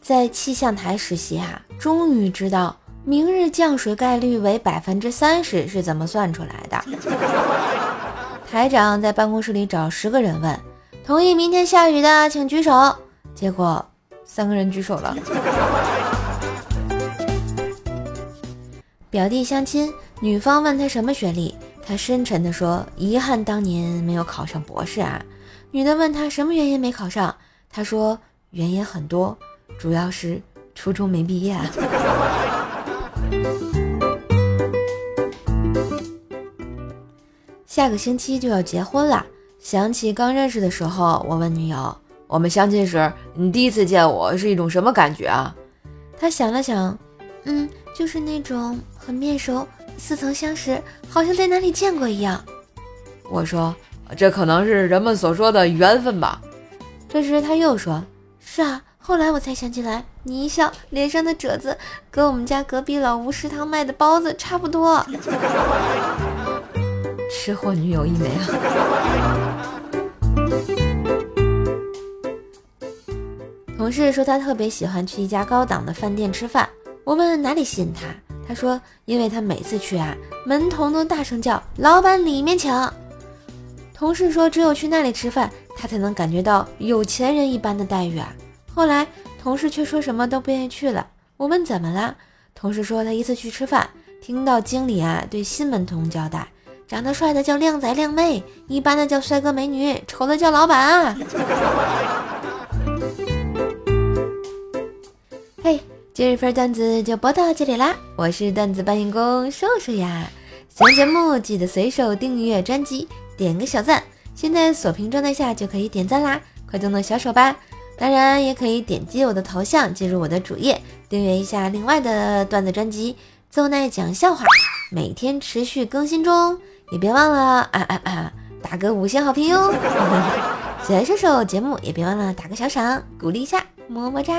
在气象台实习啊，终于知道明日降水概率为百分之三十是怎么算出来的。台长在办公室里找十个人问，同意明天下雨的请举手。结果三个人举手了。表弟相亲，女方问他什么学历，他深沉地说：“遗憾当年没有考上博士啊。”女的问他什么原因没考上，他说：“原因很多。”主要是初中没毕业。啊下个星期就要结婚了，想起刚认识的时候，我问女友：“我们相亲时，你第一次见我是一种什么感觉啊？”她想了想，嗯，就是那种很面熟，似曾相识，好像在哪里见过一样。我说：“这可能是人们所说的缘分吧。”这时她又说：“是啊。”后来我才想起来，你一笑，脸上的褶子跟我们家隔壁老吴食堂卖的包子差不多。吃货女友一枚啊！同事说他特别喜欢去一家高档的饭店吃饭，我问哪里吸引他，他说因为他每次去啊，门童都大声叫“老板里面请”。同事说只有去那里吃饭，他才能感觉到有钱人一般的待遇啊。后来同事却说什么都不愿意去了。我问怎么了，同事说他一次去吃饭，听到经理啊对新门童交代：长得帅的叫靓仔靓妹，一般的叫帅哥美女，丑的叫老板啊。嘿，今日份段子就播到这里啦，我是段子搬运工瘦瘦呀。喜欢节目记得随手订阅专辑，点个小赞。现在锁屏状态下就可以点赞啦，快动动小手吧。当然也可以点击我的头像进入我的主页，订阅一下另外的段子专辑《奏奈讲笑话》，每天持续更新中，也别忘了啊啊啊，打个五星好评哟！喜欢这首节目也别忘了打个小赏，鼓励一下，么么哒。